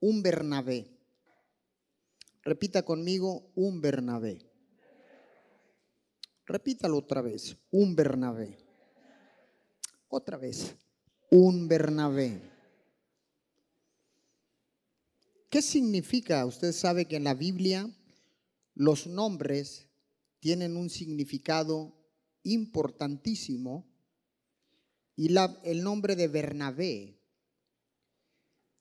un Bernabé. Repita conmigo, un Bernabé. Repítalo otra vez, un Bernabé. Otra vez, un Bernabé. ¿Qué significa? Usted sabe que en la Biblia los nombres tienen un significado importantísimo y el nombre de Bernabé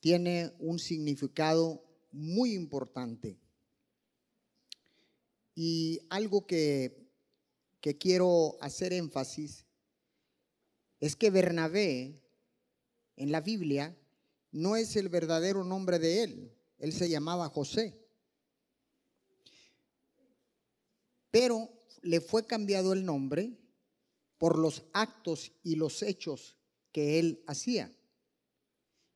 tiene un significado muy importante. Y algo que, que quiero hacer énfasis es que Bernabé en la Biblia no es el verdadero nombre de él. Él se llamaba José. Pero le fue cambiado el nombre por los actos y los hechos que él hacía.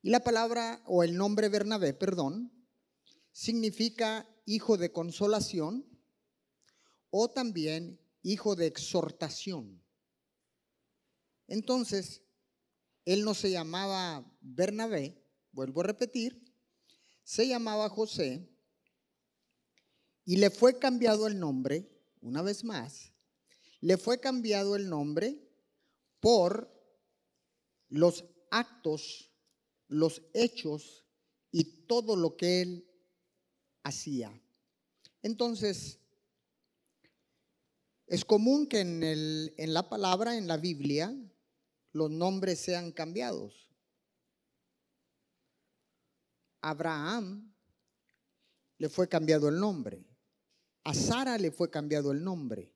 Y la palabra o el nombre Bernabé, perdón, significa hijo de consolación o también hijo de exhortación. Entonces, él no se llamaba Bernabé, vuelvo a repetir, se llamaba José y le fue cambiado el nombre, una vez más, le fue cambiado el nombre por los actos, los hechos y todo lo que él hacía. Entonces, es común que en, el, en la palabra, en la Biblia, los nombres sean cambiados. Abraham le fue cambiado el nombre. A Sara le fue cambiado el nombre.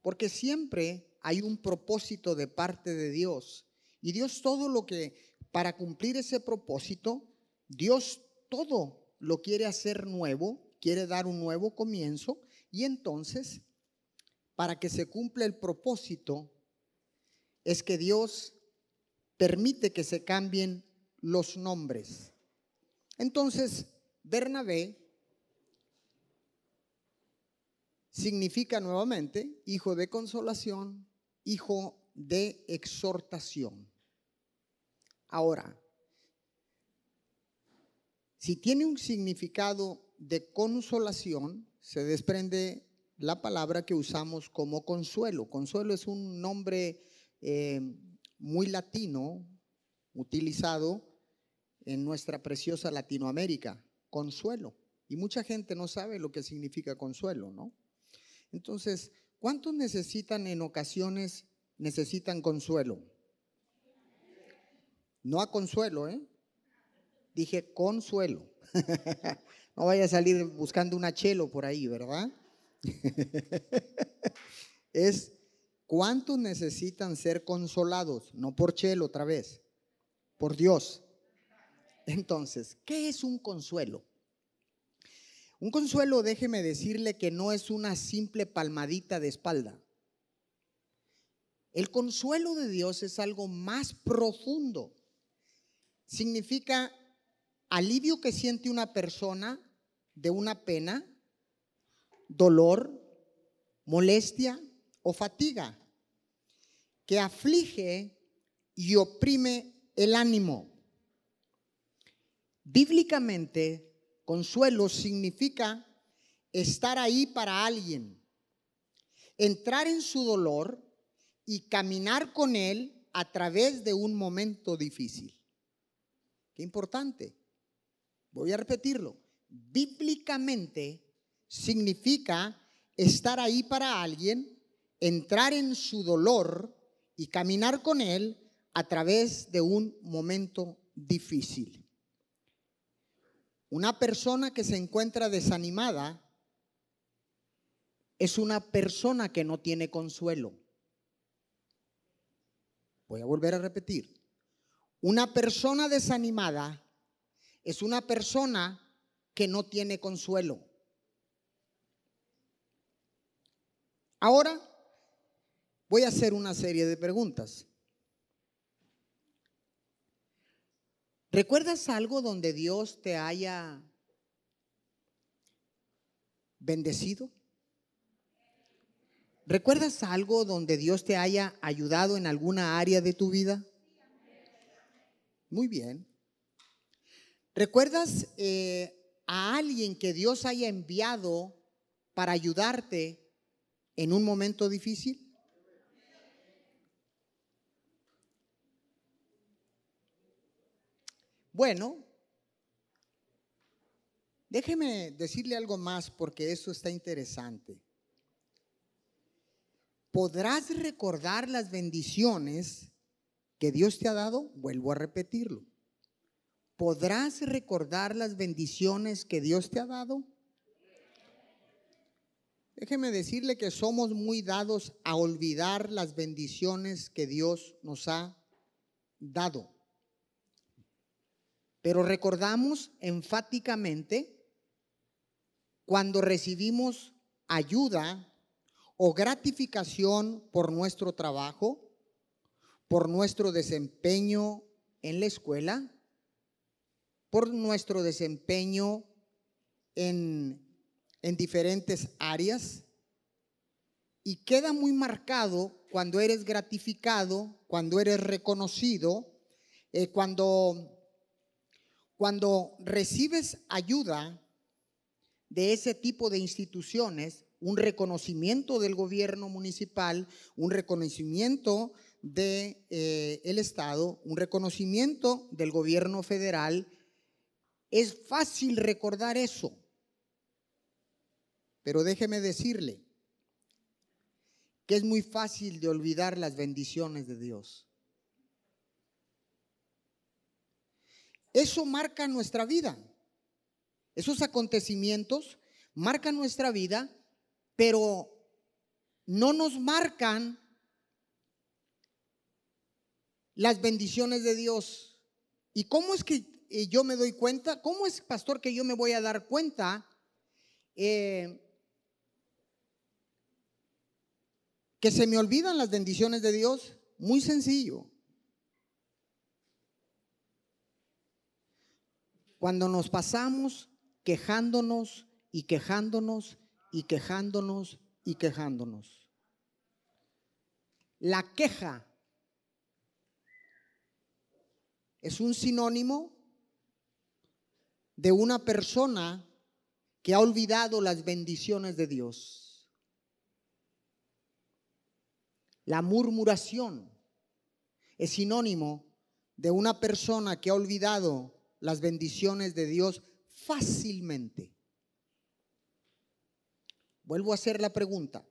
Porque siempre hay un propósito de parte de Dios. Y Dios todo lo que, para cumplir ese propósito, Dios todo lo quiere hacer nuevo, quiere dar un nuevo comienzo. Y entonces, para que se cumpla el propósito, es que Dios permite que se cambien los nombres. Entonces, Bernabé significa nuevamente hijo de consolación, hijo de exhortación. Ahora, si tiene un significado de consolación, se desprende la palabra que usamos como consuelo. Consuelo es un nombre eh, muy latino utilizado en nuestra preciosa Latinoamérica, consuelo. Y mucha gente no sabe lo que significa consuelo, ¿no? Entonces, ¿cuántos necesitan en ocasiones, necesitan consuelo? No a consuelo, ¿eh? Dije consuelo. no vaya a salir buscando una chelo por ahí, ¿verdad? es cuántos necesitan ser consolados, no por chelo otra vez, por Dios. Entonces, ¿qué es un consuelo? Un consuelo, déjeme decirle que no es una simple palmadita de espalda. El consuelo de Dios es algo más profundo. Significa alivio que siente una persona de una pena, dolor, molestia o fatiga, que aflige y oprime el ánimo. Bíblicamente, Consuelo significa estar ahí para alguien, entrar en su dolor y caminar con él a través de un momento difícil. Importante. Voy a repetirlo. Bíblicamente significa estar ahí para alguien, entrar en su dolor y caminar con él a través de un momento difícil. Una persona que se encuentra desanimada es una persona que no tiene consuelo. Voy a volver a repetir. Una persona desanimada es una persona que no tiene consuelo. Ahora voy a hacer una serie de preguntas. ¿Recuerdas algo donde Dios te haya bendecido? ¿Recuerdas algo donde Dios te haya ayudado en alguna área de tu vida? Muy bien. ¿Recuerdas eh, a alguien que Dios haya enviado para ayudarte en un momento difícil? Bueno, déjeme decirle algo más porque eso está interesante. ¿Podrás recordar las bendiciones que Dios te ha dado? Vuelvo a repetirlo. ¿Podrás recordar las bendiciones que Dios te ha dado? Déjeme decirle que somos muy dados a olvidar las bendiciones que Dios nos ha dado. Pero recordamos enfáticamente cuando recibimos ayuda o gratificación por nuestro trabajo, por nuestro desempeño en la escuela, por nuestro desempeño en, en diferentes áreas. Y queda muy marcado cuando eres gratificado, cuando eres reconocido, eh, cuando cuando recibes ayuda de ese tipo de instituciones, un reconocimiento del gobierno municipal, un reconocimiento del de, eh, Estado, un reconocimiento del gobierno federal, es fácil recordar eso. Pero déjeme decirle que es muy fácil de olvidar las bendiciones de Dios. Eso marca nuestra vida. Esos acontecimientos marcan nuestra vida, pero no nos marcan las bendiciones de Dios. ¿Y cómo es que eh, yo me doy cuenta? ¿Cómo es, pastor, que yo me voy a dar cuenta eh, que se me olvidan las bendiciones de Dios? Muy sencillo. Cuando nos pasamos quejándonos y quejándonos y quejándonos y quejándonos. La queja es un sinónimo de una persona que ha olvidado las bendiciones de Dios. La murmuración es sinónimo de una persona que ha olvidado las bendiciones de Dios fácilmente. Vuelvo a hacer la pregunta.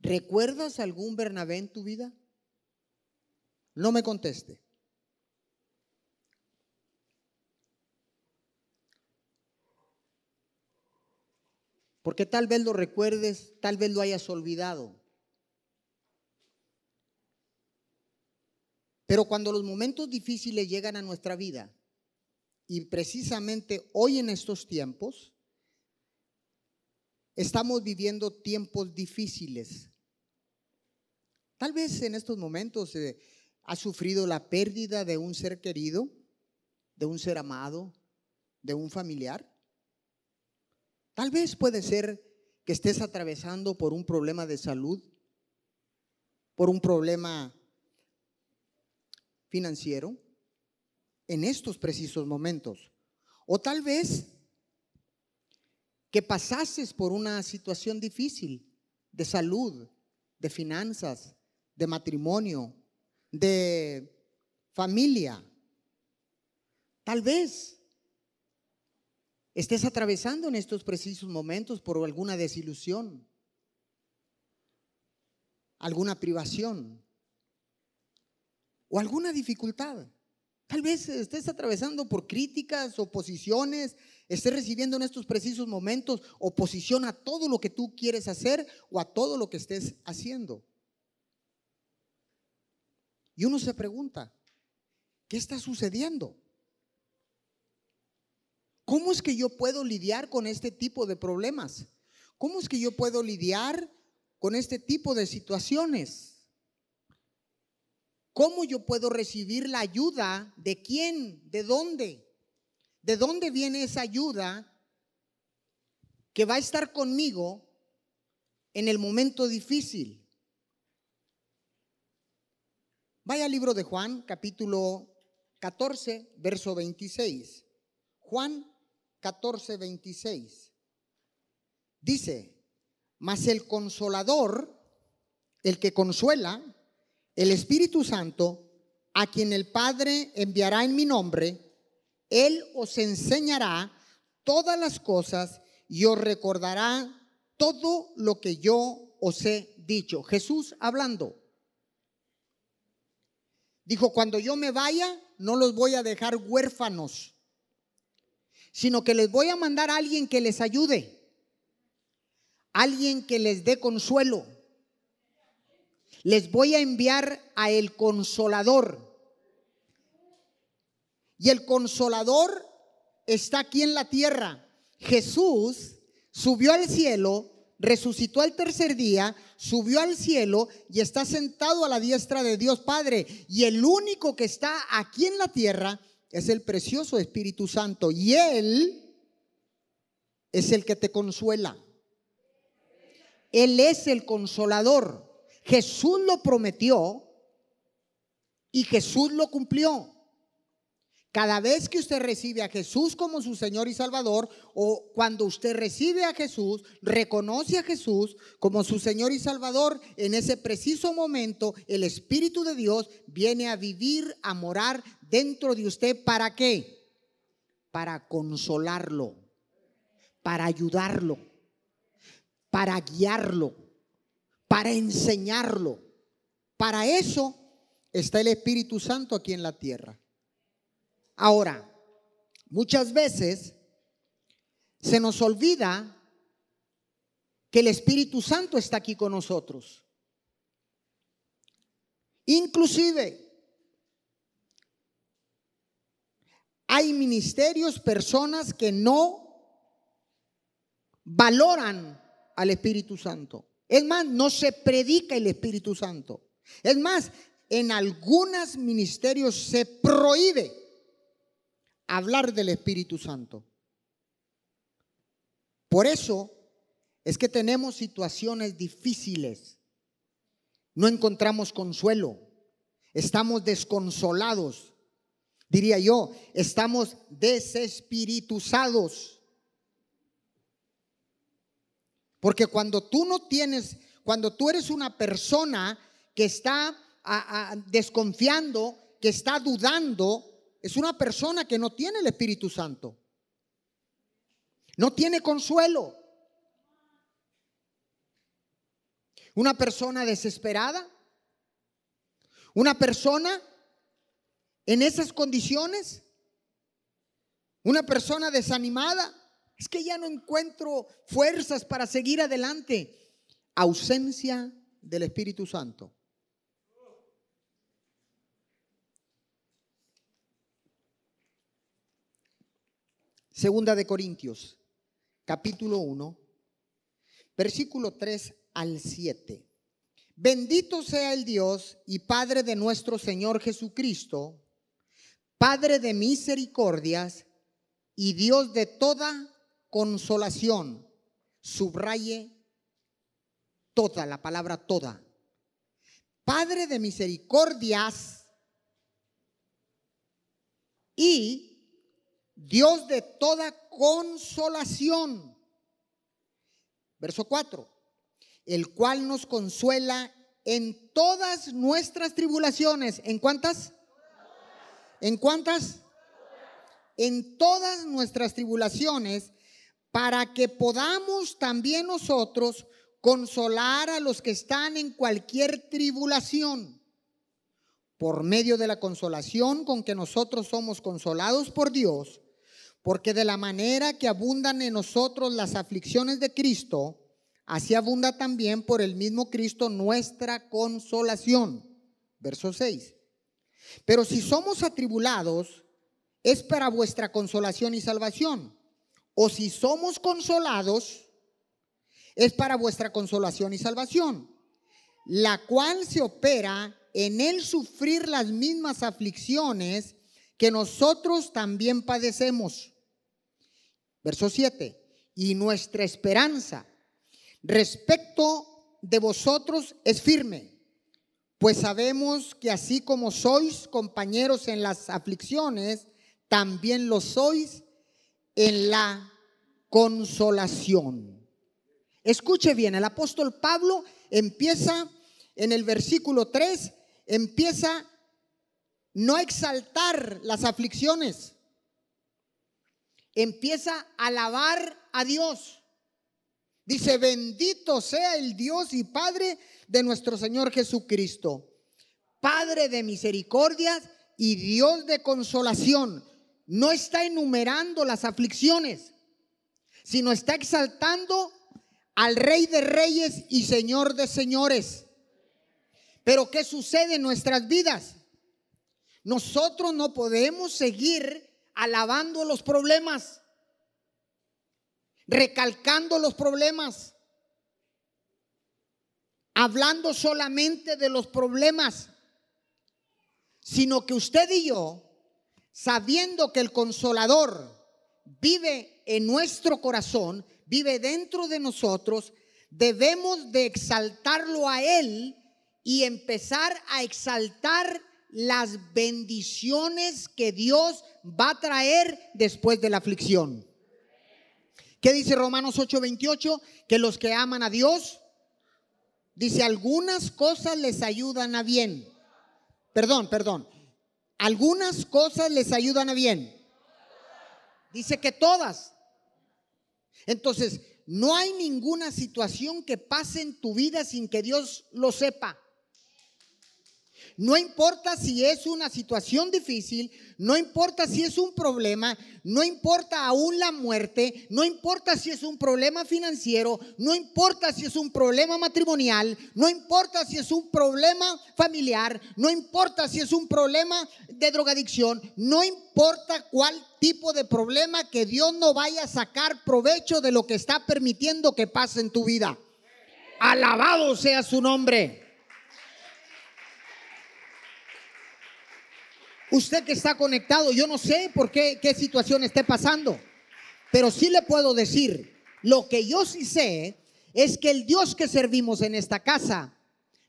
¿Recuerdas algún Bernabé en tu vida? No me conteste. Porque tal vez lo recuerdes, tal vez lo hayas olvidado. Pero cuando los momentos difíciles llegan a nuestra vida, y precisamente hoy en estos tiempos, estamos viviendo tiempos difíciles. Tal vez en estos momentos eh, ha sufrido la pérdida de un ser querido, de un ser amado, de un familiar. Tal vez puede ser que estés atravesando por un problema de salud, por un problema financiero en estos precisos momentos. O tal vez que pasases por una situación difícil de salud, de finanzas, de matrimonio, de familia. Tal vez estés atravesando en estos precisos momentos por alguna desilusión, alguna privación o alguna dificultad. Tal vez estés atravesando por críticas, oposiciones, estés recibiendo en estos precisos momentos oposición a todo lo que tú quieres hacer o a todo lo que estés haciendo. Y uno se pregunta, ¿qué está sucediendo? ¿Cómo es que yo puedo lidiar con este tipo de problemas? ¿Cómo es que yo puedo lidiar con este tipo de situaciones? ¿Cómo yo puedo recibir la ayuda? ¿De quién? ¿De dónde? ¿De dónde viene esa ayuda que va a estar conmigo en el momento difícil? Vaya al libro de Juan, capítulo 14, verso 26. Juan 14, 26. Dice, mas el consolador, el que consuela, el Espíritu Santo, a quien el Padre enviará en mi nombre, Él os enseñará todas las cosas y os recordará todo lo que yo os he dicho. Jesús hablando. Dijo, cuando yo me vaya, no los voy a dejar huérfanos, sino que les voy a mandar a alguien que les ayude, alguien que les dé consuelo. Les voy a enviar a el consolador. Y el consolador está aquí en la tierra. Jesús subió al cielo, resucitó al tercer día, subió al cielo y está sentado a la diestra de Dios Padre. Y el único que está aquí en la tierra es el precioso Espíritu Santo. Y Él es el que te consuela. Él es el consolador. Jesús lo prometió y Jesús lo cumplió. Cada vez que usted recibe a Jesús como su Señor y Salvador, o cuando usted recibe a Jesús, reconoce a Jesús como su Señor y Salvador, en ese preciso momento el Espíritu de Dios viene a vivir, a morar dentro de usted. ¿Para qué? Para consolarlo, para ayudarlo, para guiarlo, para enseñarlo. Para eso está el Espíritu Santo aquí en la tierra. Ahora, muchas veces se nos olvida que el Espíritu Santo está aquí con nosotros. Inclusive, hay ministerios, personas que no valoran al Espíritu Santo. Es más, no se predica el Espíritu Santo. Es más, en algunos ministerios se prohíbe hablar del Espíritu Santo. Por eso es que tenemos situaciones difíciles. No encontramos consuelo. Estamos desconsolados. Diría yo, estamos desespirituzados. Porque cuando tú no tienes, cuando tú eres una persona que está desconfiando, que está dudando, es una persona que no tiene el Espíritu Santo. No tiene consuelo. Una persona desesperada. Una persona en esas condiciones. Una persona desanimada. Es que ya no encuentro fuerzas para seguir adelante. Ausencia del Espíritu Santo. Segunda de Corintios, capítulo 1, versículo 3 al 7. Bendito sea el Dios y Padre de nuestro Señor Jesucristo, Padre de misericordias y Dios de toda consolación. Subraye toda, la palabra toda. Padre de misericordias y Dios de toda consolación. Verso 4. El cual nos consuela en todas nuestras tribulaciones. ¿En cuántas? ¿En cuántas? En todas nuestras tribulaciones, para que podamos también nosotros consolar a los que están en cualquier tribulación, por medio de la consolación con que nosotros somos consolados por Dios porque de la manera que abundan en nosotros las aflicciones de Cristo, así abunda también por el mismo Cristo nuestra consolación. Verso 6. Pero si somos atribulados, es para vuestra consolación y salvación. O si somos consolados, es para vuestra consolación y salvación, la cual se opera en el sufrir las mismas aflicciones que nosotros también padecemos. Verso 7. Y nuestra esperanza respecto de vosotros es firme, pues sabemos que así como sois compañeros en las aflicciones, también lo sois en la consolación. Escuche bien, el apóstol Pablo empieza en el versículo 3, empieza no exaltar las aflicciones, empieza a alabar a Dios. Dice, bendito sea el Dios y Padre de nuestro Señor Jesucristo, Padre de misericordias y Dios de consolación. No está enumerando las aflicciones, sino está exaltando al Rey de Reyes y Señor de Señores. Pero ¿qué sucede en nuestras vidas? Nosotros no podemos seguir alabando los problemas recalcando los problemas, hablando solamente de los problemas, sino que usted y yo, sabiendo que el consolador vive en nuestro corazón, vive dentro de nosotros, debemos de exaltarlo a Él y empezar a exaltar las bendiciones que Dios va a traer después de la aflicción. ¿Qué dice Romanos 8:28? Que los que aman a Dios, dice, algunas cosas les ayudan a bien. Perdón, perdón. Algunas cosas les ayudan a bien. Dice que todas. Entonces, no hay ninguna situación que pase en tu vida sin que Dios lo sepa. No importa si es una situación difícil, no importa si es un problema, no importa aún la muerte, no importa si es un problema financiero, no importa si es un problema matrimonial, no importa si es un problema familiar, no importa si es un problema de drogadicción, no importa cuál tipo de problema que Dios no vaya a sacar provecho de lo que está permitiendo que pase en tu vida. Alabado sea su nombre. Usted que está conectado, yo no sé por qué, qué situación esté pasando, pero sí le puedo decir, lo que yo sí sé es que el Dios que servimos en esta casa,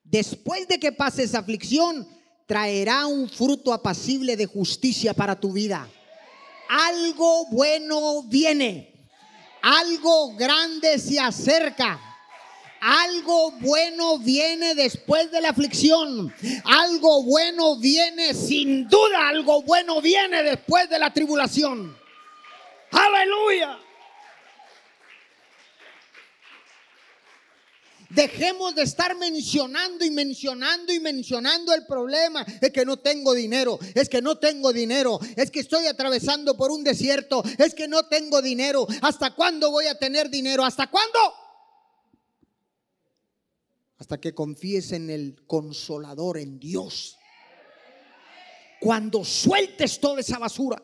después de que pase esa aflicción, traerá un fruto apacible de justicia para tu vida. Algo bueno viene, algo grande se acerca. Algo bueno viene después de la aflicción. Algo bueno viene, sin duda, algo bueno viene después de la tribulación. Aleluya. Dejemos de estar mencionando y mencionando y mencionando el problema. Es que no tengo dinero, es que no tengo dinero, es que estoy atravesando por un desierto, es que no tengo dinero. ¿Hasta cuándo voy a tener dinero? ¿Hasta cuándo? Hasta que confíes en el consolador, en Dios. Cuando sueltes toda esa basura,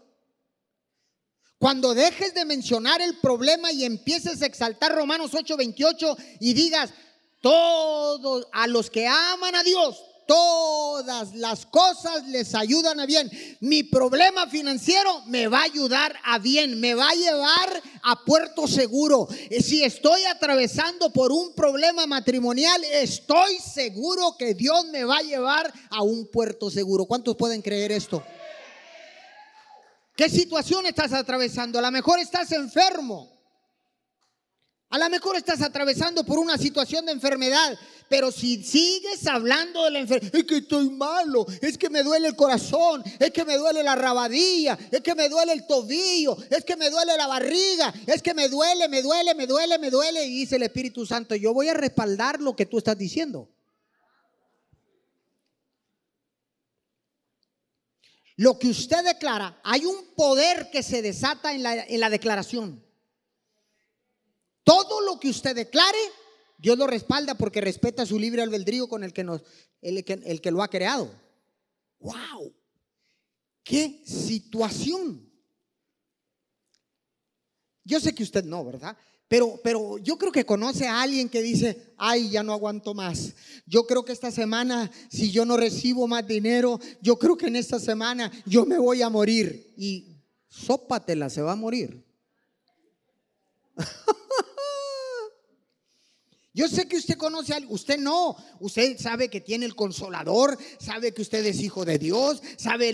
cuando dejes de mencionar el problema y empieces a exaltar Romanos 8:28 y digas, todos a los que aman a Dios, todas las cosas les ayudan a bien. Mi problema financiero me va a ayudar a bien, me va a llevar a puerto seguro. Si estoy atravesando por un problema matrimonial, estoy seguro que Dios me va a llevar a un puerto seguro. ¿Cuántos pueden creer esto? ¿Qué situación estás atravesando? A lo mejor estás enfermo. A lo mejor estás atravesando por una situación de enfermedad, pero si sigues hablando de la enfermedad, es que estoy malo, es que me duele el corazón, es que me duele la rabadilla, es que me duele el tobillo, es que me duele la barriga, es que me duele, me duele, me duele, me duele, y dice el Espíritu Santo, yo voy a respaldar lo que tú estás diciendo. Lo que usted declara, hay un poder que se desata en la, en la declaración. Todo lo que usted declare, Dios lo respalda porque respeta su libre albedrío con el que, nos, el, que, el que lo ha creado. ¡Wow! ¡Qué situación! Yo sé que usted no, ¿verdad? Pero, pero yo creo que conoce a alguien que dice, ay, ya no aguanto más. Yo creo que esta semana, si yo no recibo más dinero, yo creo que en esta semana yo me voy a morir. Y sópatela, se va a morir. Yo sé que usted conoce a alguien, usted no, usted sabe que tiene el consolador, sabe que usted es hijo de Dios, sabe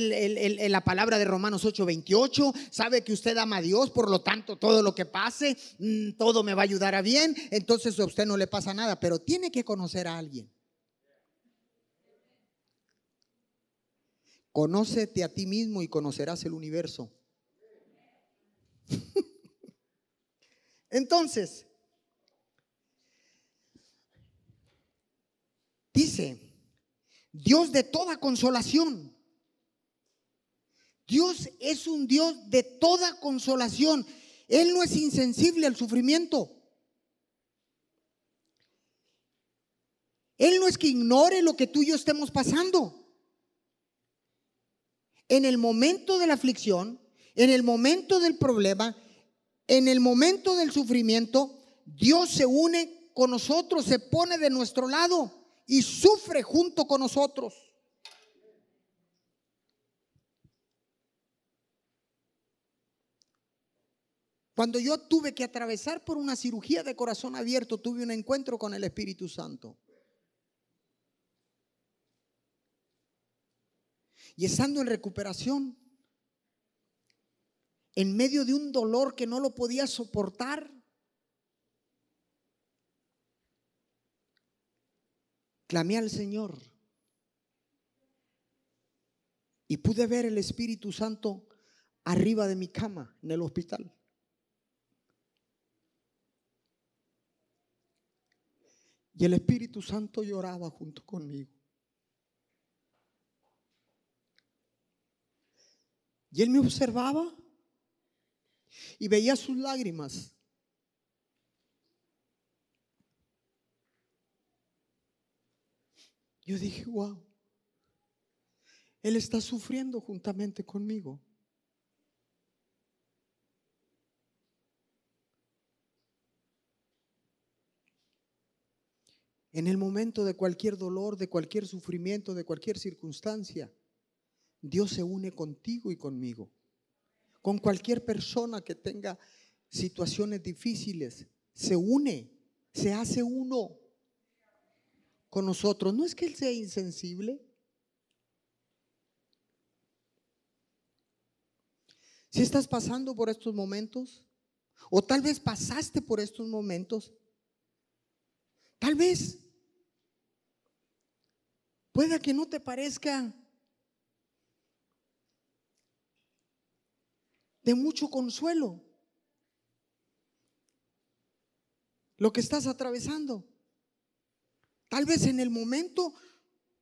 la palabra de Romanos 8:28, sabe que usted ama a Dios, por lo tanto todo lo que pase, mm, todo me va a ayudar a bien, entonces a usted no le pasa nada, pero tiene que conocer a alguien. Conócete a ti mismo y conocerás el universo. Entonces, dice, Dios de toda consolación. Dios es un Dios de toda consolación. Él no es insensible al sufrimiento. Él no es que ignore lo que tú y yo estemos pasando. En el momento de la aflicción, en el momento del problema, en el momento del sufrimiento, Dios se une con nosotros, se pone de nuestro lado y sufre junto con nosotros. Cuando yo tuve que atravesar por una cirugía de corazón abierto, tuve un encuentro con el Espíritu Santo. Y estando en recuperación, en medio de un dolor que no lo podía soportar, clamé al Señor y pude ver el Espíritu Santo arriba de mi cama en el hospital. Y el Espíritu Santo lloraba junto conmigo. Y él me observaba y veía sus lágrimas. Yo dije, wow, Él está sufriendo juntamente conmigo. En el momento de cualquier dolor, de cualquier sufrimiento, de cualquier circunstancia, Dios se une contigo y conmigo con cualquier persona que tenga situaciones difíciles. Se une, se hace uno con nosotros. No es que Él sea insensible. Si estás pasando por estos momentos, o tal vez pasaste por estos momentos, tal vez pueda que no te parezca de mucho consuelo lo que estás atravesando. Tal vez en el momento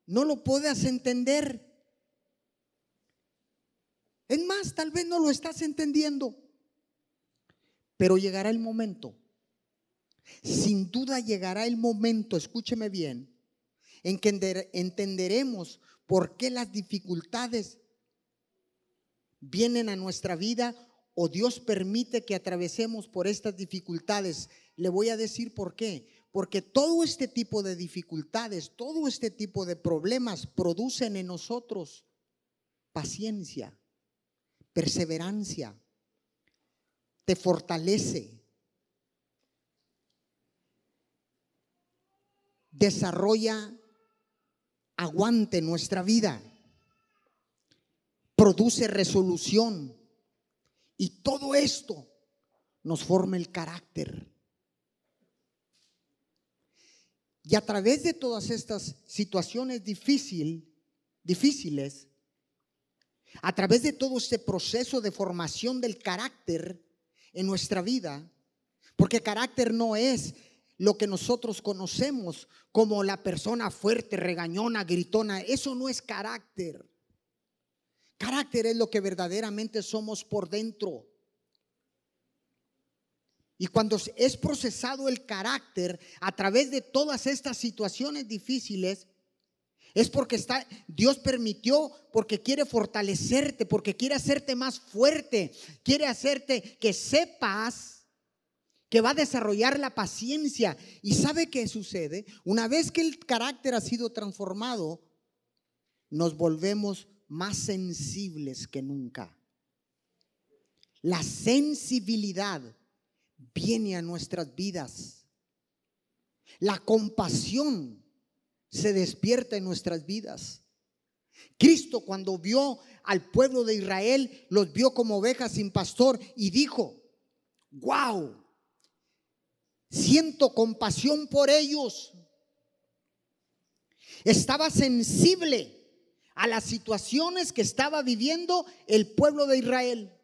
no lo puedas entender. Es más, tal vez no lo estás entendiendo. Pero llegará el momento. Sin duda llegará el momento, escúcheme bien, en que entenderemos por qué las dificultades vienen a nuestra vida o Dios permite que atravesemos por estas dificultades. Le voy a decir por qué. Porque todo este tipo de dificultades, todo este tipo de problemas producen en nosotros paciencia, perseverancia, te fortalece, desarrolla aguante nuestra vida produce resolución. Y todo esto nos forma el carácter. Y a través de todas estas situaciones difícil, difíciles, a través de todo este proceso de formación del carácter en nuestra vida, porque carácter no es lo que nosotros conocemos como la persona fuerte, regañona, gritona, eso no es carácter. Carácter es lo que verdaderamente somos por dentro. Y cuando es procesado el carácter a través de todas estas situaciones difíciles, es porque está, Dios permitió, porque quiere fortalecerte, porque quiere hacerte más fuerte, quiere hacerte que sepas que va a desarrollar la paciencia. ¿Y sabe qué sucede? Una vez que el carácter ha sido transformado, nos volvemos más sensibles que nunca. La sensibilidad viene a nuestras vidas. La compasión se despierta en nuestras vidas. Cristo cuando vio al pueblo de Israel, los vio como ovejas sin pastor y dijo, wow, siento compasión por ellos. Estaba sensible a las situaciones que estaba viviendo el pueblo de Israel.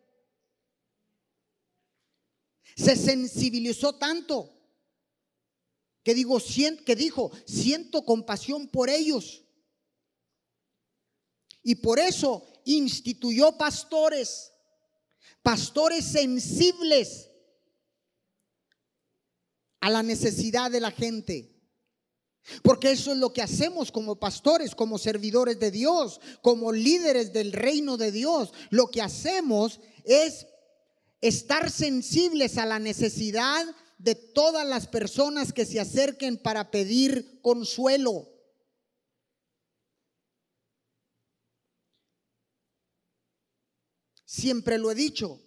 Se sensibilizó tanto que, digo, que dijo, siento compasión por ellos. Y por eso instituyó pastores, pastores sensibles a la necesidad de la gente. Porque eso es lo que hacemos como pastores, como servidores de Dios, como líderes del reino de Dios. Lo que hacemos es estar sensibles a la necesidad de todas las personas que se acerquen para pedir consuelo. Siempre lo he dicho,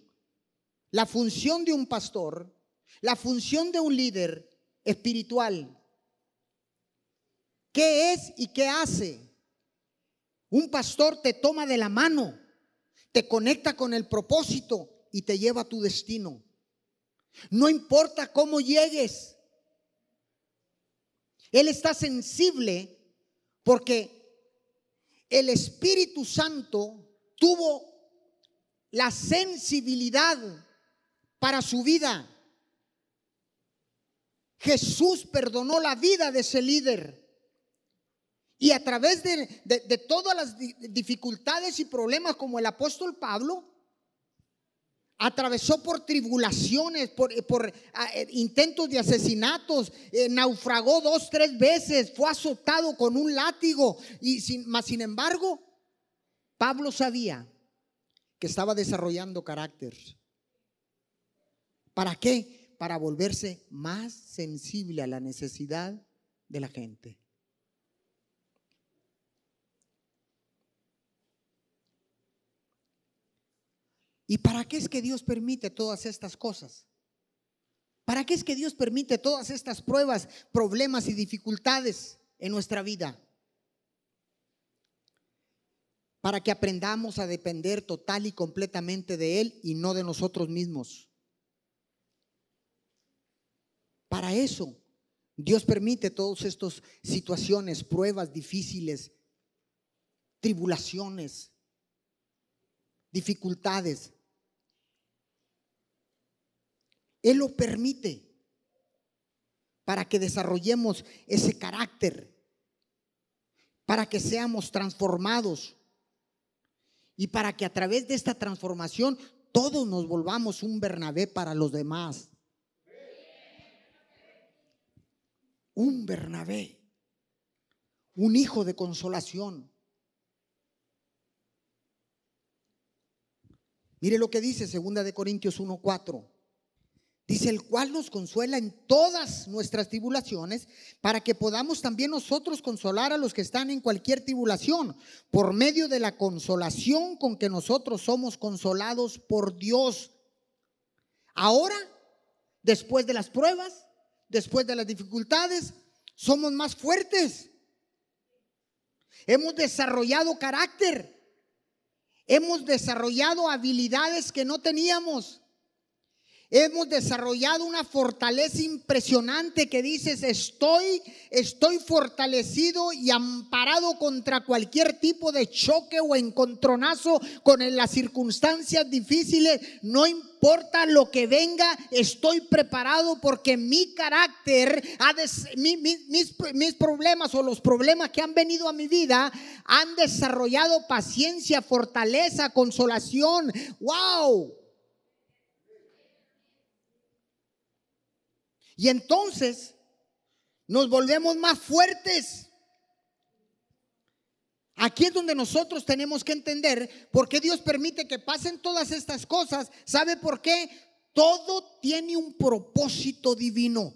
la función de un pastor, la función de un líder espiritual, ¿qué es y qué hace? Un pastor te toma de la mano, te conecta con el propósito y te lleva a tu destino. No importa cómo llegues. Él está sensible porque el Espíritu Santo tuvo la sensibilidad para su vida. Jesús perdonó la vida de ese líder. Y a través de, todas las dificultades y problemas como el apóstol Pablo, atravesó por tribulaciones, por, ah, eh, intentos de asesinatos, eh, naufragó dos, tres veces, fue azotado con un látigo. Y sin, sin embargo, Pablo sabía que estaba desarrollando carácter. ¿Para qué? Para volverse más sensible a la necesidad de la gente. ¿Y para qué es que Dios permite todas estas cosas? ¿Para qué es que Dios permite todas estas pruebas, problemas y dificultades en nuestra vida? para que aprendamos a depender total y completamente de Él y no de nosotros mismos. Para eso, Dios permite todas estas situaciones, pruebas difíciles, tribulaciones, dificultades. Él lo permite para que desarrollemos ese carácter, para que seamos transformados y para que a través de esta transformación todos nos volvamos un Bernabé para los demás. Un Bernabé, un hijo de consolación. Mire lo que dice segunda de Corintios 1:4. Dice, el cual nos consuela en todas nuestras tribulaciones, para que podamos también nosotros consolar a los que están en cualquier tribulación, por medio de la consolación con que nosotros somos consolados por Dios. Ahora, después de las pruebas, después de las dificultades, somos más fuertes. Hemos desarrollado carácter. Hemos desarrollado habilidades que no teníamos. Hemos desarrollado una fortaleza impresionante que dices, estoy, estoy fortalecido y amparado contra cualquier tipo de choque o encontronazo con las circunstancias difíciles. No importa lo que venga, estoy preparado porque mi carácter, mis, mis problemas o los problemas que han venido a mi vida han desarrollado paciencia, fortaleza, consolación. ¡Wow! Y entonces nos volvemos más fuertes. Aquí es donde nosotros tenemos que entender por qué Dios permite que pasen todas estas cosas. ¿Sabe por qué? Todo tiene un propósito divino.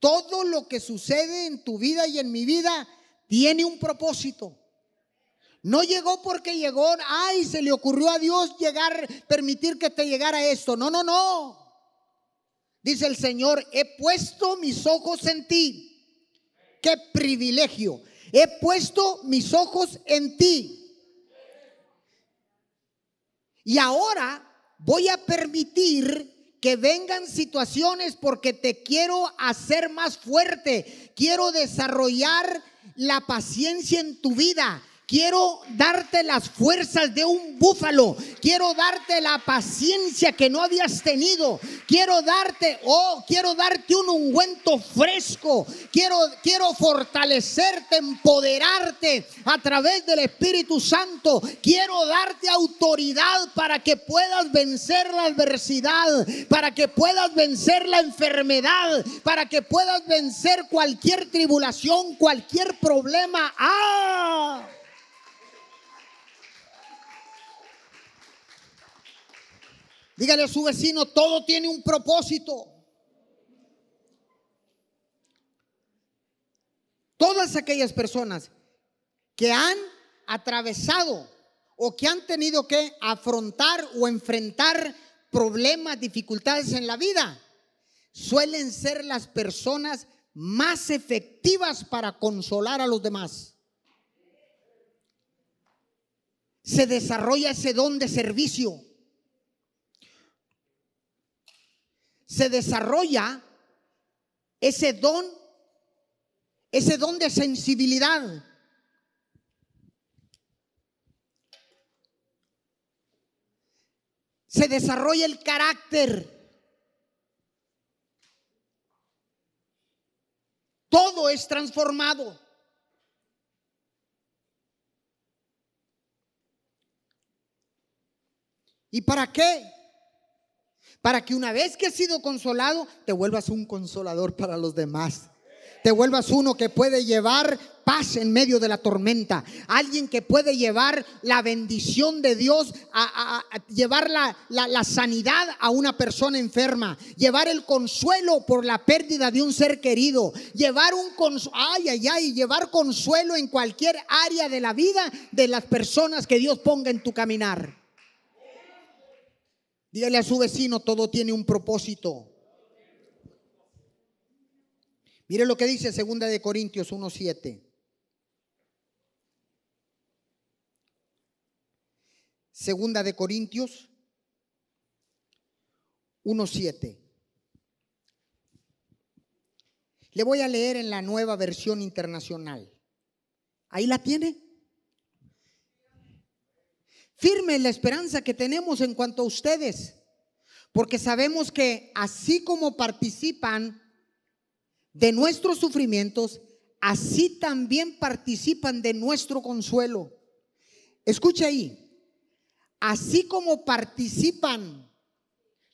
Todo lo que sucede en tu vida y en mi vida tiene un propósito. No llegó porque llegó, ay, se le ocurrió a Dios llegar, permitir que te llegara esto. No, no, no. Dice el Señor, he puesto mis ojos en ti. Qué privilegio. He puesto mis ojos en ti. Y ahora voy a permitir que vengan situaciones porque te quiero hacer más fuerte. Quiero desarrollar la paciencia en tu vida. Quiero darte las fuerzas de un búfalo. Quiero darte la paciencia que no habías tenido. Quiero darte, oh, quiero darte un ungüento fresco. Quiero, quiero fortalecerte, empoderarte a través del Espíritu Santo. Quiero darte autoridad para que puedas vencer la adversidad, para que puedas vencer la enfermedad, para que puedas vencer cualquier tribulación, cualquier problema. ¡Ah! Dígale a su vecino, todo tiene un propósito. Todas aquellas personas que han atravesado o que han tenido que afrontar o enfrentar problemas, dificultades en la vida, suelen ser las personas más efectivas para consolar a los demás. Se desarrolla ese don de servicio. Se desarrolla ese don, ese don de sensibilidad. Se desarrolla el carácter. Todo es transformado. ¿Y para qué? Para que una vez que has sido consolado, te vuelvas un consolador para los demás. Te vuelvas uno que puede llevar paz en medio de la tormenta. Alguien que puede llevar la bendición de Dios, a, llevar la, la, sanidad a una persona enferma. Llevar el consuelo por la pérdida de un ser querido. Llevar un consuelo, ay, ay, ay, llevar consuelo en cualquier área de la vida de las personas que Dios ponga en tu caminar. Dígale a su vecino, todo tiene un propósito. Mire lo que dice segunda de Corintios 1:7. Segunda de Corintios 1:7. Le voy a leer en la nueva versión internacional. ¿Ahí la tiene? Firme la esperanza que tenemos en cuanto a ustedes, porque sabemos que así como participan de nuestros sufrimientos, así también participan de nuestro consuelo. Escucha ahí, así como participan,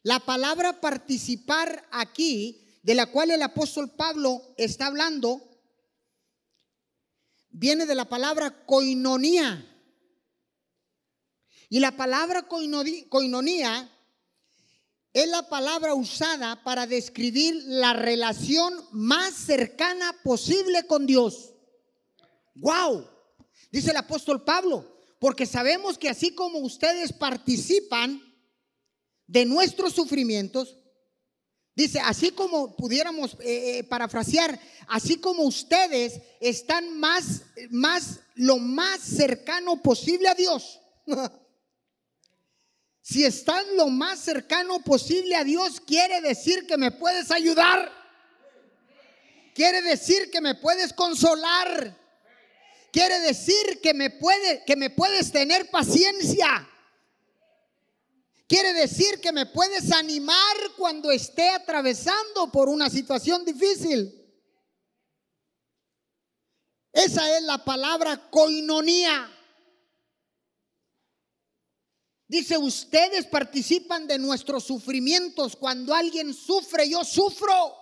la palabra participar aquí, de la cual el apóstol Pablo está hablando, viene de la palabra coinonía y la palabra coinonía es la palabra usada para describir la relación más cercana posible con Dios. ¡Wow! Dice el apóstol Pablo, porque sabemos que así como ustedes participan de nuestros sufrimientos, dice, así como pudiéramos eh, eh, parafrasear, así como ustedes están más, más, lo más cercano posible a Dios. Si estás lo más cercano posible a Dios, quiere decir que me puedes ayudar. Quiere decir que me puedes consolar. Quiere decir que me, puede, que me puedes tener paciencia. Quiere decir que me puedes animar cuando esté atravesando por una situación difícil. Esa es la palabra coinonía. Dice, ustedes participan de nuestros sufrimientos. Cuando alguien sufre, yo sufro.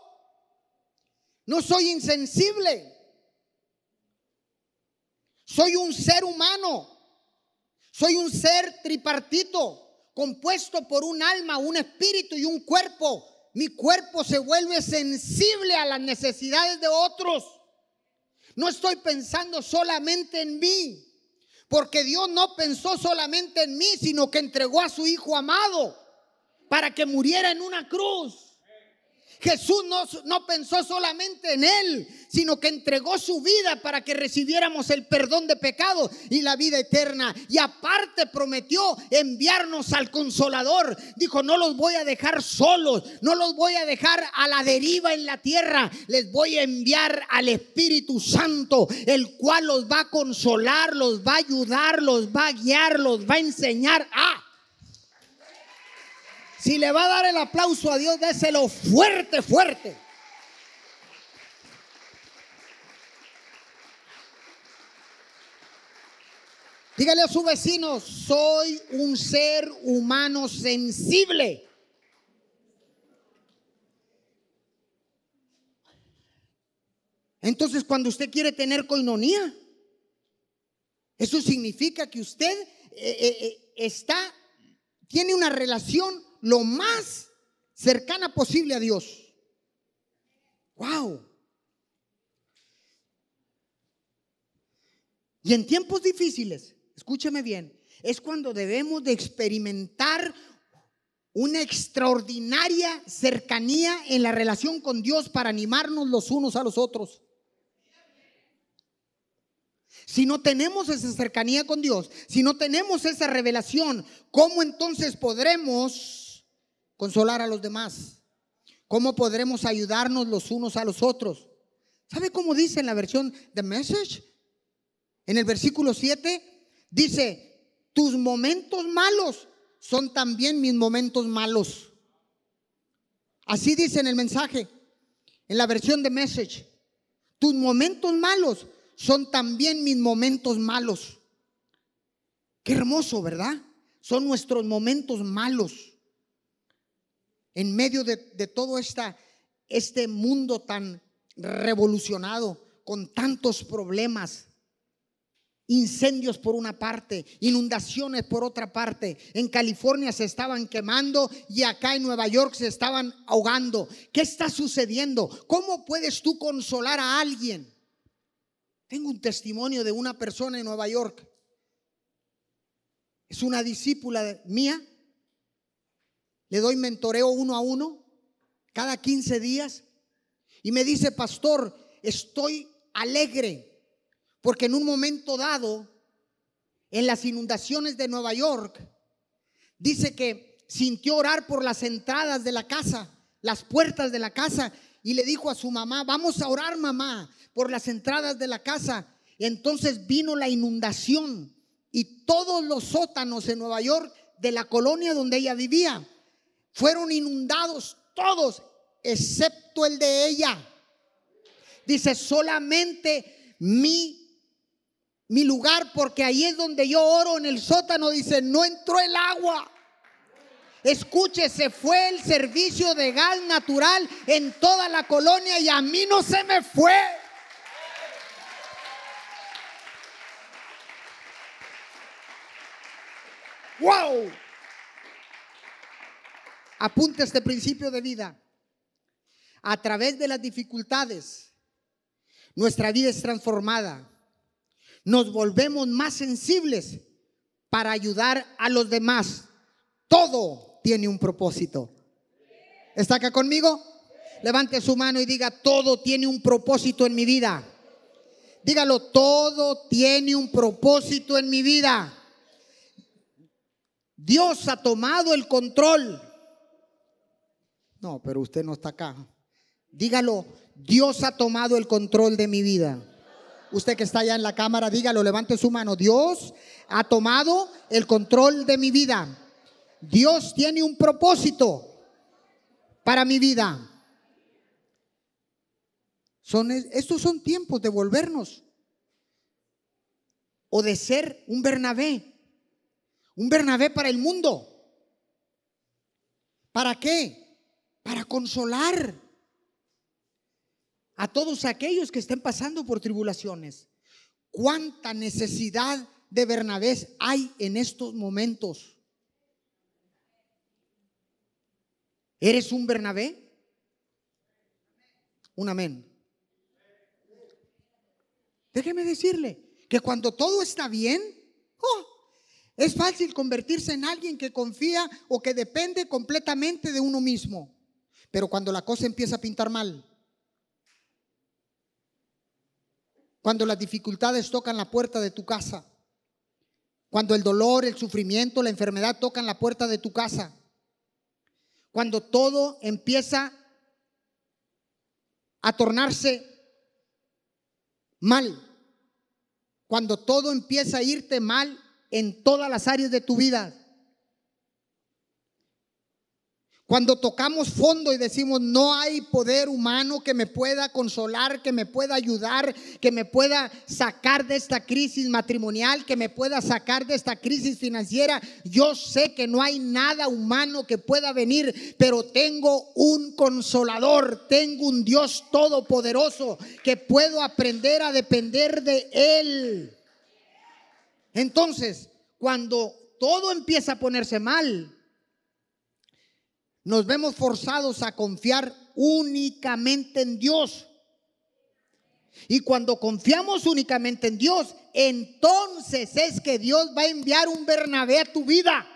No soy insensible. Soy un ser humano. Soy un ser tripartito, compuesto por un alma, un espíritu y un cuerpo. Mi cuerpo se vuelve sensible a las necesidades de otros. No estoy pensando solamente en mí. Porque Dios no pensó solamente en mí, sino que entregó a su Hijo amado para que muriera en una cruz. Jesús no, pensó solamente en Él, sino que entregó su vida para que recibiéramos el perdón de pecado y la vida eterna. Y aparte prometió enviarnos al consolador. Dijo, no los voy a dejar solos, no los voy a dejar a la deriva en la tierra. Les voy a enviar al Espíritu Santo, el cual los va a consolar, los va a ayudar, los va a guiar, los va a enseñar. Ah, si le va a dar el aplauso a Dios, déselo fuerte, fuerte. Dígale a su vecino, soy un ser humano sensible. Entonces, cuando usted quiere tener coinonía, eso significa que usted eh, eh, eh, está, tiene una relación lo más cercana posible a Dios. Wow. Y en tiempos difíciles, escúcheme bien, es cuando debemos de experimentar una extraordinaria cercanía en la relación con Dios para animarnos los unos a los otros. Si no tenemos esa cercanía con Dios, si no tenemos esa revelación, ¿cómo entonces podremos consolar a los demás? ¿Cómo podremos ayudarnos los unos a los otros? ¿Sabe cómo dice en la versión de Message? En el versículo 7 dice, tus momentos malos son también mis momentos malos. Así dice en el mensaje, en la versión de Message, tus momentos malos son también mis momentos malos. Qué hermoso, ¿verdad? Son nuestros momentos malos en medio de, todo este mundo tan revolucionado, con tantos problemas, incendios por una parte, inundaciones por otra parte. En California se estaban quemando y acá en Nueva York se estaban ahogando. ¿Qué está sucediendo? ¿Cómo puedes tú consolar a alguien? Tengo un testimonio de una persona en Nueva York. Es una discípula mía le doy mentoreo uno a uno cada 15 días. Y me dice, pastor, estoy alegre porque en un momento dado, en las inundaciones de Nueva York, dice que sintió orar por las entradas de la casa, las puertas de la casa, y le dijo a su mamá, vamos a orar mamá por las entradas de la casa. Entonces vino la inundación y todos los sótanos en Nueva York de la colonia donde ella vivía fueron inundados todos, excepto el de ella. Dice, solamente mi, mi lugar, porque ahí es donde yo oro en el sótano, dice, no entró el agua. Escuche, se fue el servicio de gas natural en toda la colonia y a mí no se me fue. ¡Wow! Apunta este principio de vida. A través de las dificultades, nuestra vida es transformada. Nos volvemos más sensibles para ayudar a los demás. Todo tiene un propósito. ¿Está acá conmigo? Levante su mano y diga, todo tiene un propósito en mi vida. Dígalo, todo tiene un propósito en mi vida. Dios ha tomado el control no, pero usted no está acá. Dígalo, Dios ha tomado el control de mi vida. Usted que está allá en la cámara, dígalo, levante su mano. Dios ha tomado el control de mi vida. Dios tiene un propósito para mi vida. Son, estos son tiempos de volvernos o de ser un Bernabé. Un Bernabé para el mundo. ¿Para qué? Para consolar a todos aquellos que estén pasando por tribulaciones. ¿Cuánta necesidad de Bernabé hay en estos momentos? ¿Eres un Bernabé? Un amén. Déjeme decirle que cuando todo está bien, oh, es fácil convertirse en alguien que confía o que depende completamente de uno mismo. Pero cuando la cosa empieza a pintar mal, cuando las dificultades tocan la puerta de tu casa, cuando el dolor, el sufrimiento, la enfermedad tocan la puerta de tu casa, cuando todo empieza a tornarse mal, cuando todo empieza a irte mal en todas las áreas de tu vida, Cuando tocamos fondo y decimos, no hay poder humano que me pueda consolar, que me pueda ayudar, que me pueda sacar de esta crisis matrimonial, que me pueda sacar de esta crisis financiera, yo sé que no hay nada humano que pueda venir, pero tengo un consolador, tengo un Dios todopoderoso que puedo aprender a depender de Él. Entonces, cuando todo empieza a ponerse mal, nos vemos forzados a confiar únicamente en Dios. Y cuando confiamos únicamente en Dios, entonces es que Dios va a enviar un Bernabé a tu vida.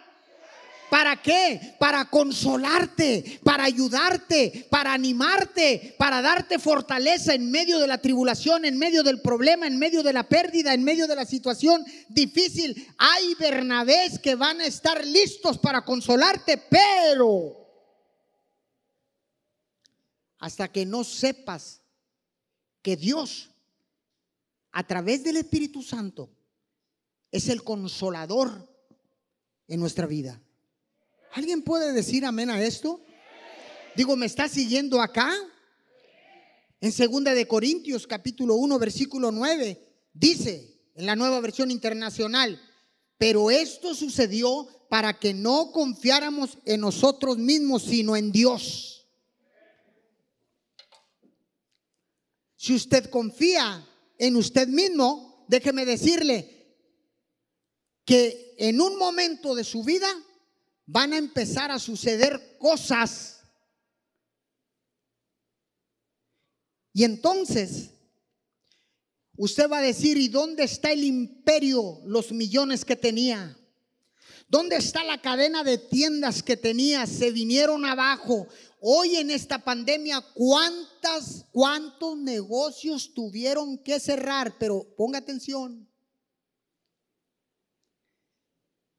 ¿Para qué? Para consolarte, para ayudarte, para animarte, para darte fortaleza en medio de la tribulación, en medio del problema, en medio de la pérdida, en medio de la situación difícil. Hay Bernabés que van a estar listos para consolarte, pero hasta que no sepas que Dios, a través del Espíritu Santo, es el consolador en nuestra vida. ¿Alguien puede decir amén a esto? Digo, ¿me está siguiendo acá? En segunda de Corintios capítulo 1 versículo 9 dice en la nueva versión internacional, pero esto sucedió para que no confiáramos en nosotros mismos, sino en Dios Si usted confía en usted mismo, déjeme decirle que en un momento de su vida van a empezar a suceder cosas. Y entonces usted va a decir, ¿y dónde está el imperio, los millones que tenía? ¿Dónde está la cadena de tiendas que tenía? Se vinieron abajo. Hoy en esta pandemia, ¿cuántas, cuántos negocios tuvieron que cerrar? Pero ponga atención.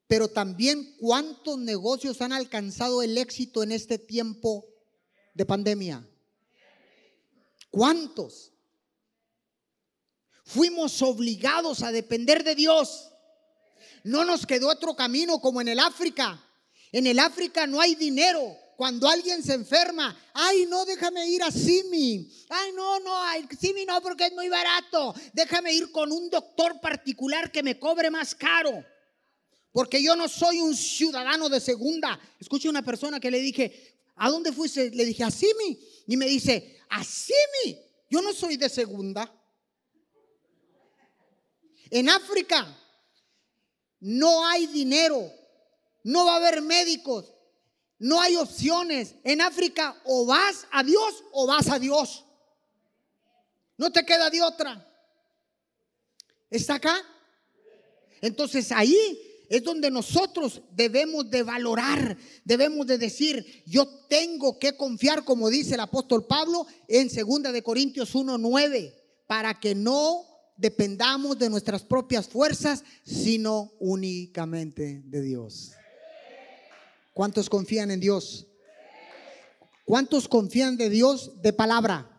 Pero también cuántos negocios han alcanzado el éxito en este tiempo de pandemia. ¿Cuántos? Fuimos obligados a depender de Dios. No nos quedó otro camino como en el África. En el África no hay dinero, cuando alguien se enferma, ay, no, déjame ir a Simi. Ay, no, no, Simi no, porque es muy barato. Déjame ir con un doctor particular que me cobre más caro. Porque yo no soy un ciudadano de segunda. Escuché una persona que le dije, ¿a dónde fuiste? Le dije, a Simi. Y me dice, a Simi. Yo no soy de segunda. En África no hay dinero, no va a haber médicos, no hay opciones. En África o vas a Dios o vas a Dios. No te queda de otra. ¿Está acá? Entonces ahí es donde nosotros debemos de valorar, debemos de decir, yo tengo que confiar, como dice el apóstol Pablo en 2 de Corintios 1:9, para que no dependamos de nuestras propias fuerzas, sino únicamente de Dios. ¿Cuántos confían en Dios? ¿Cuántos confían de Dios de palabra?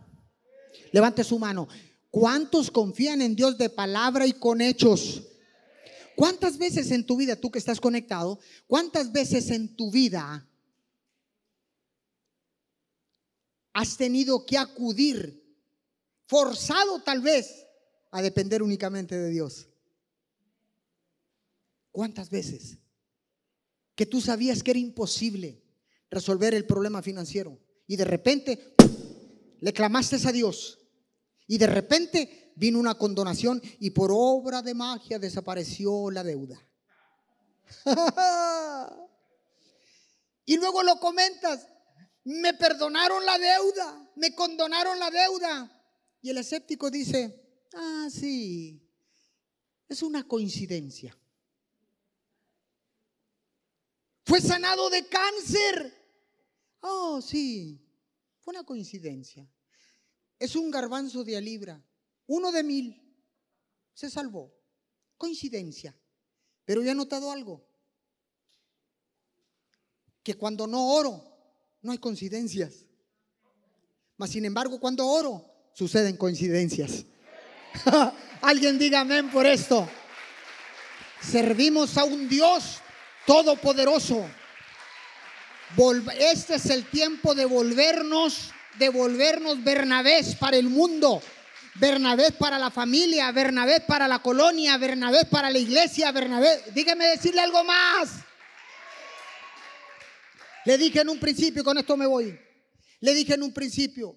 Levante su mano. ¿Cuántos confían en Dios de palabra y con hechos? ¿Cuántas veces en tu vida, tú que estás conectado, cuántas veces en tu vida has tenido que acudir, forzado tal vez, a depender únicamente de Dios? ¿Cuántas veces? Que tú sabías que era imposible resolver el problema financiero y de repente le clamaste a Dios y de repente vino una condonación y por obra de magia desapareció la deuda. y luego lo comentas, me perdonaron la deuda, me condonaron la deuda. Y el escéptico dice, ah, sí, es una coincidencia. Fue sanado de cáncer. Oh, sí. Fue una coincidencia. Es un garbanzo de a libra. Uno de mil. Se salvó. Coincidencia. Pero yo he notado algo. Que cuando no oro, no hay coincidencias. Mas sin embargo, cuando oro, suceden coincidencias. Alguien diga amén por esto. Servimos a un Dios todopoderoso. Este es el tiempo de volvernos, de volvernos Bernabés para el mundo, Bernabé para la familia, Bernabé para la colonia, Bernabé para la iglesia, Bernabé. Dígame decirle algo más. Le dije en un principio, con esto me voy. Le dije en un principio,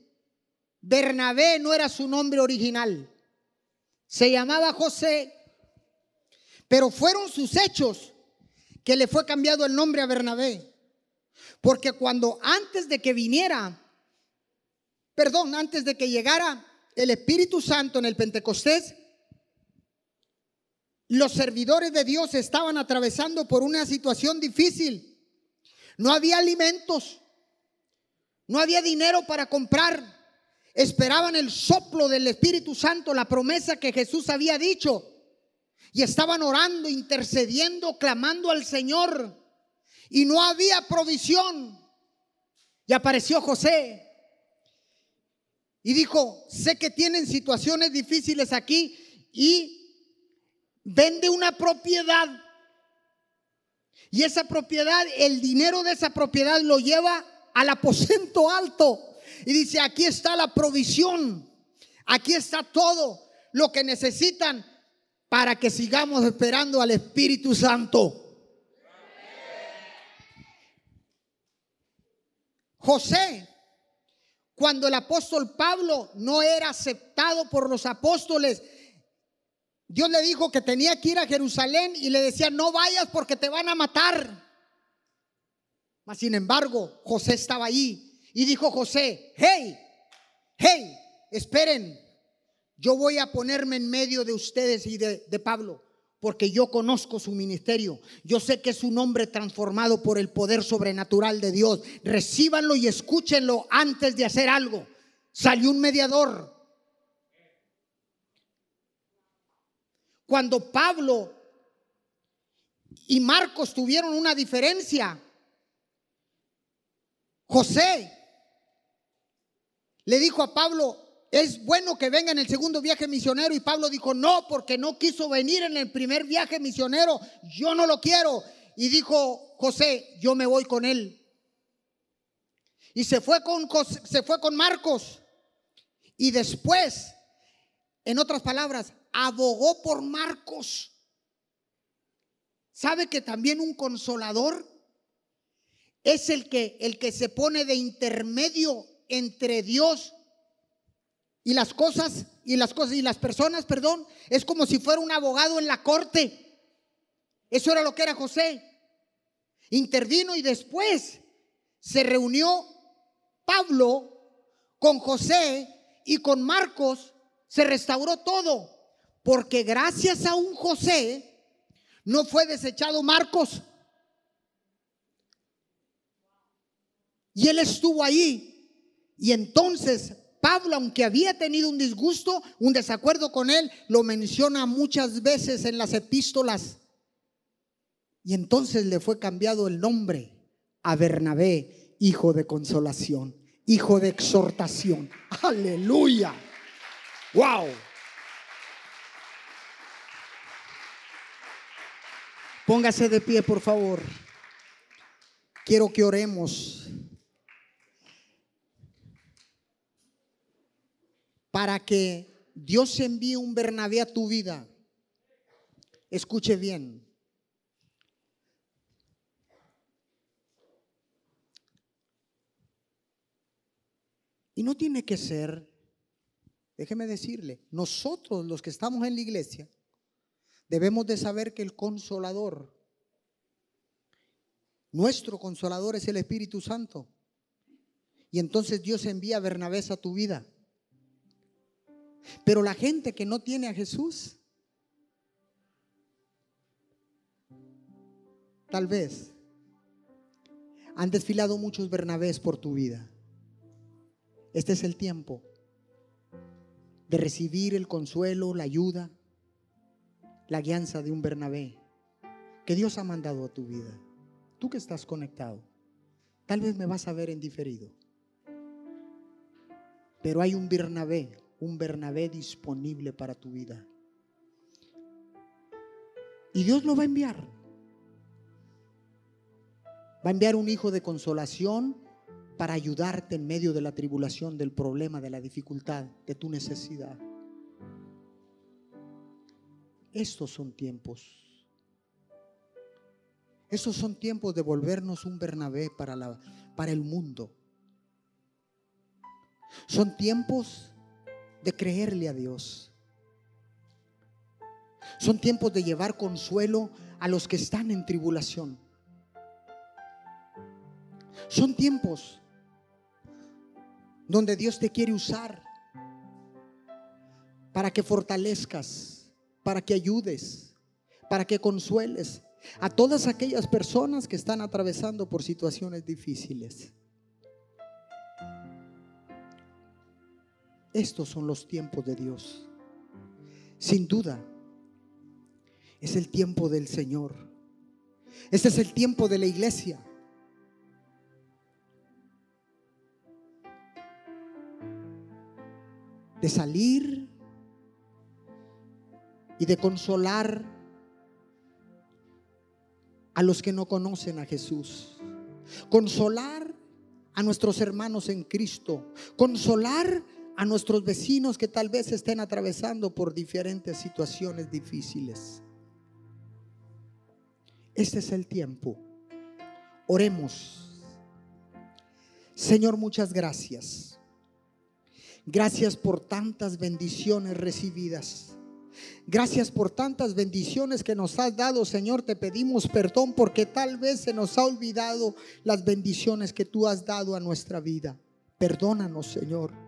Bernabé no era su nombre original. Se llamaba José, pero fueron sus hechos que le fue cambiado el nombre a Bernabé. Porque cuando antes de que viniera, perdón, antes de que llegara el Espíritu Santo en el Pentecostés, los servidores de Dios estaban atravesando por una situación difícil. No había alimentos, no había dinero para comprar. Esperaban el soplo del Espíritu Santo, la promesa que Jesús había dicho. Y estaban orando, intercediendo, clamando al Señor y no había provisión. Y apareció José y dijo, sé que tienen situaciones difíciles aquí y vende una propiedad. Y esa propiedad, el dinero de esa propiedad lo lleva al aposento alto. Y dice, aquí está la provisión, aquí está todo lo que necesitan para que sigamos esperando al Espíritu Santo. José, cuando el apóstol Pablo no era aceptado por los apóstoles, Dios le dijo que tenía que ir a Jerusalén y le decía, no vayas porque te van a matar. Mas sin embargo, José estaba ahí y dijo José, hey, hey, esperen, yo voy a ponerme en medio de ustedes y de, Pablo porque yo conozco su ministerio. Yo sé que es un hombre transformado por el poder sobrenatural de Dios. Recíbanlo y escúchenlo antes de hacer algo. Salió un mediador. Cuando Pablo y Marcos tuvieron una diferencia, José le dijo a Pablo, es bueno que venga en el segundo viaje misionero. Y Pablo dijo, no, porque no quiso venir en el primer viaje misionero. Yo no lo quiero. Y dijo José, yo me voy con él. Y se fue con, se fue con Marcos. Y después, en otras palabras, abogó por Marcos. ¿Sabe que también un consolador es el que, el que se pone de intermedio entre Dios y las cosas y las cosas y las personas, perdón, es como si fuera un abogado en la corte. Eso era lo que era José. Intervino y después se reunió Pablo con José y con Marcos, se restauró todo, porque gracias a un José no fue desechado Marcos. Y él estuvo ahí. Y entonces Pablo, aunque había tenido un disgusto, un desacuerdo con él, lo menciona muchas veces en las epístolas. Y entonces le fue cambiado el nombre a Bernabé, hijo de consolación, hijo de exhortación. Aleluya. Wow. Póngase de pie, por favor. Quiero que oremos. Para que Dios envíe un Bernabé a tu vida, escuche bien. Y no tiene que ser, déjeme decirle, nosotros los que estamos en la iglesia, debemos de saber que el consolador, nuestro consolador es el Espíritu Santo. Y entonces Dios envía a Bernabé a tu vida. Pero la gente que no tiene a Jesús, tal vez han desfilado muchos Bernabés por tu vida. Este es el tiempo de recibir el consuelo, la ayuda, la guianza de un Bernabé que Dios ha mandado a tu vida. Tú que estás conectado, tal vez me vas a ver en diferido. Pero hay un Bernabé, un Bernabé disponible para tu vida. Y Dios lo va a enviar. Va a enviar un hijo de consolación para ayudarte en medio de la tribulación, del problema, de la dificultad, de tu necesidad. Estos son tiempos. Estos son tiempos de volvernos un Bernabé para, la, para el mundo. Son tiempos de creerle a Dios. Son tiempos de llevar consuelo a los que están en tribulación. Son tiempos donde Dios te quiere usar para que fortalezcas, para que ayudes, para que consueles a todas aquellas personas que están atravesando por situaciones difíciles. Estos son los tiempos de Dios. Sin duda, es el tiempo del Señor. Este es el tiempo de la iglesia. De salir y de consolar a los que no conocen a Jesús. Consolar a nuestros hermanos en Cristo. Consolar a nuestros vecinos que tal vez estén atravesando por diferentes situaciones difíciles. Este es el tiempo. Oremos. Señor, muchas gracias. Gracias por tantas bendiciones recibidas. Gracias por tantas bendiciones que nos has dado, Señor. Te pedimos perdón porque tal vez se nos ha olvidado las bendiciones que tú has dado a nuestra vida. Perdónanos, Señor.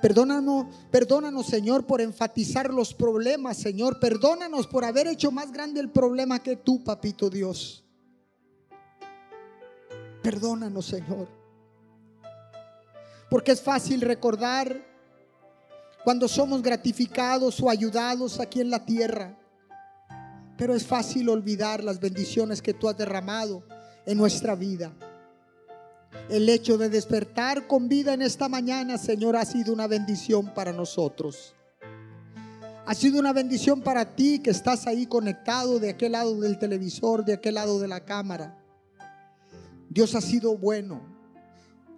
Perdónanos, perdónanos, Señor, por enfatizar los problemas, Señor. Perdónanos por haber hecho más grande el problema que tú, papito Dios. Perdónanos, Señor. Porque es fácil recordar cuando somos gratificados o ayudados aquí en la tierra. Pero es fácil olvidar las bendiciones que tú has derramado en nuestra vida. El hecho de despertar con vida en esta mañana, Señor, ha sido una bendición para nosotros. Ha sido una bendición para ti que estás ahí conectado de aquel lado del televisor, de aquel lado de la cámara. Dios ha sido bueno.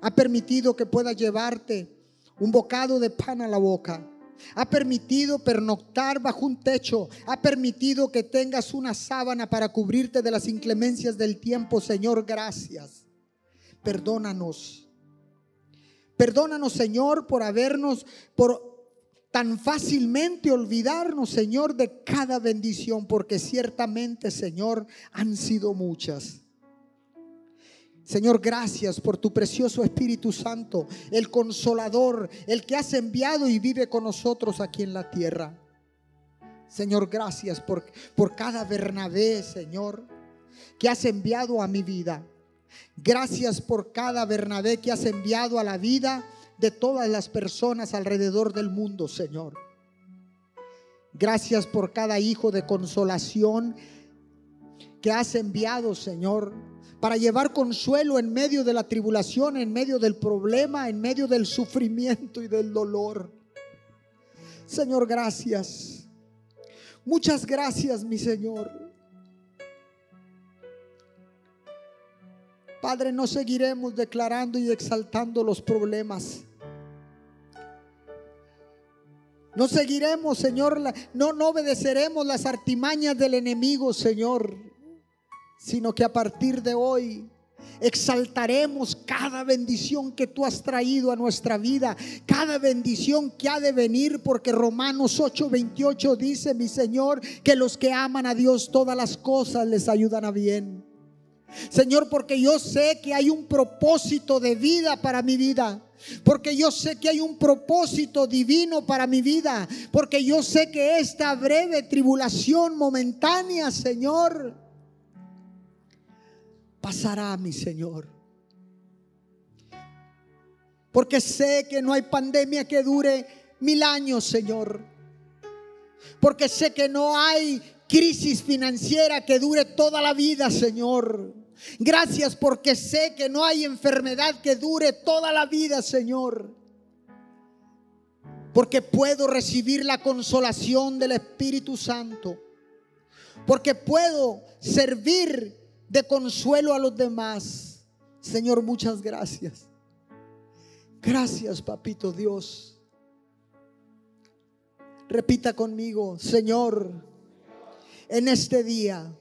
Ha permitido que pueda llevarte un bocado de pan a la boca. Ha permitido pernoctar bajo un techo. Ha permitido que tengas una sábana para cubrirte de las inclemencias del tiempo. Señor, gracias. Perdónanos. Perdónanos, Señor, por habernos, por tan fácilmente olvidarnos, Señor, de cada bendición, porque ciertamente, Señor, han sido muchas. Señor, gracias por tu precioso Espíritu Santo, el consolador, el que has enviado y vive con nosotros aquí en la tierra. Señor, gracias por, por cada Bernabé, Señor, que has enviado a mi vida. Gracias por cada Bernabé que has enviado a la vida de todas las personas alrededor del mundo, Señor. Gracias por cada hijo de consolación que has enviado, Señor para llevar consuelo en medio de la tribulación, en medio del problema, en medio del sufrimiento y del dolor. Señor, gracias. Muchas gracias, mi Señor. Padre, no seguiremos declarando y exaltando los problemas. No seguiremos, Señor, no, obedeceremos las artimañas del enemigo, Señor sino que a partir de hoy exaltaremos cada bendición que tú has traído a nuestra vida, cada bendición que ha de venir, porque Romanos 8:28 dice, mi Señor, que los que aman a Dios todas las cosas les ayudan a bien. Señor, porque yo sé que hay un propósito de vida para mi vida. Porque yo sé que hay un propósito divino para mi vida. Porque yo sé que esta breve tribulación momentánea, Señor, pasará, mi Señor. Porque sé que no hay pandemia que dure mil años, Señor. Porque sé que no hay crisis financiera que dure toda la vida, Señor. Gracias porque sé que no hay enfermedad que dure toda la vida, Señor. Porque puedo recibir la consolación del Espíritu Santo. Porque puedo servir de consuelo a los demás. Señor, muchas gracias. Gracias, papito Dios. Repita conmigo, Señor, en este día,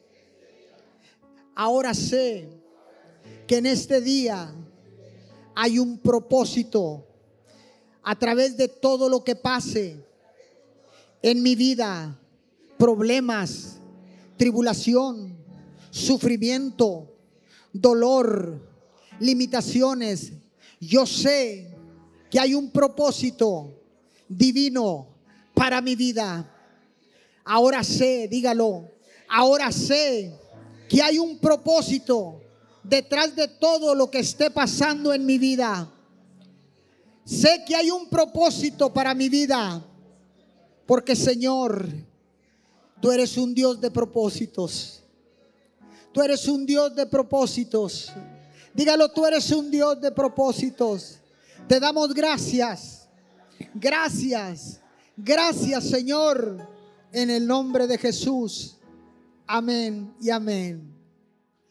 ahora sé que en este día hay un propósito a través de todo lo que pase en mi vida, problemas, tribulación, sufrimiento, dolor, limitaciones. Yo sé que hay un propósito divino para mi vida. Ahora sé, dígalo, ahora sé que hay un propósito detrás de todo lo que esté pasando en mi vida. Sé que hay un propósito para mi vida, porque Señor, tú eres un Dios de propósitos. Tú eres un Dios de propósitos. Dígalo, tú eres un Dios de propósitos. Te damos gracias. Gracias. Gracias Señor, en el nombre de Jesús. Amén y amén.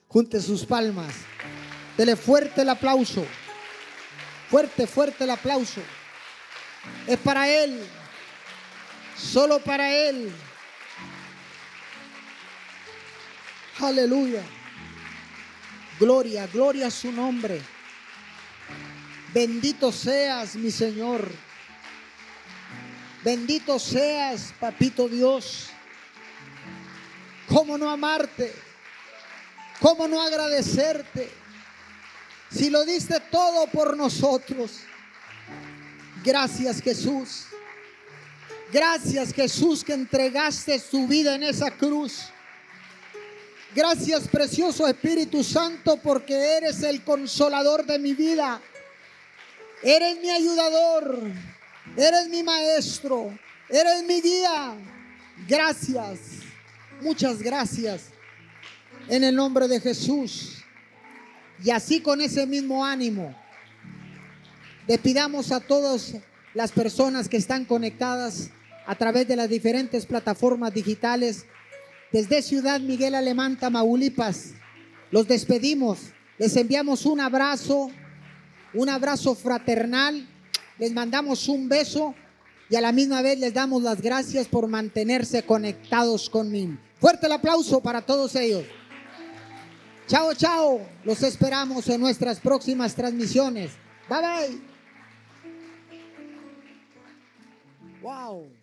Junte sus palmas. Dele fuerte el aplauso. Fuerte, fuerte el aplauso. Es para Él. Solo para Él. Aleluya. Gloria, gloria a su nombre. Bendito seas, mi Señor. Bendito seas, papito Dios. ¿Cómo no amarte? ¿Cómo no agradecerte? Si lo diste todo por nosotros. Gracias Jesús. Gracias Jesús que entregaste tu vida en esa cruz. Gracias precioso Espíritu Santo porque eres el consolador de mi vida. Eres mi ayudador. Eres mi maestro. Eres mi guía. Gracias. Muchas gracias. En el nombre de Jesús. Y así con ese mismo ánimo, le a todas las personas que están conectadas a través de las diferentes plataformas digitales, desde Ciudad Miguel Alemán, Tamaulipas, los despedimos, les enviamos un abrazo, un abrazo fraternal les mandamos un beso y a la misma vez les damos las gracias por mantenerse conectados conmigo. Fuerte el aplauso para todos ellos. Chao, chao. Los esperamos en nuestras próximas transmisiones. Bye bye. Wow.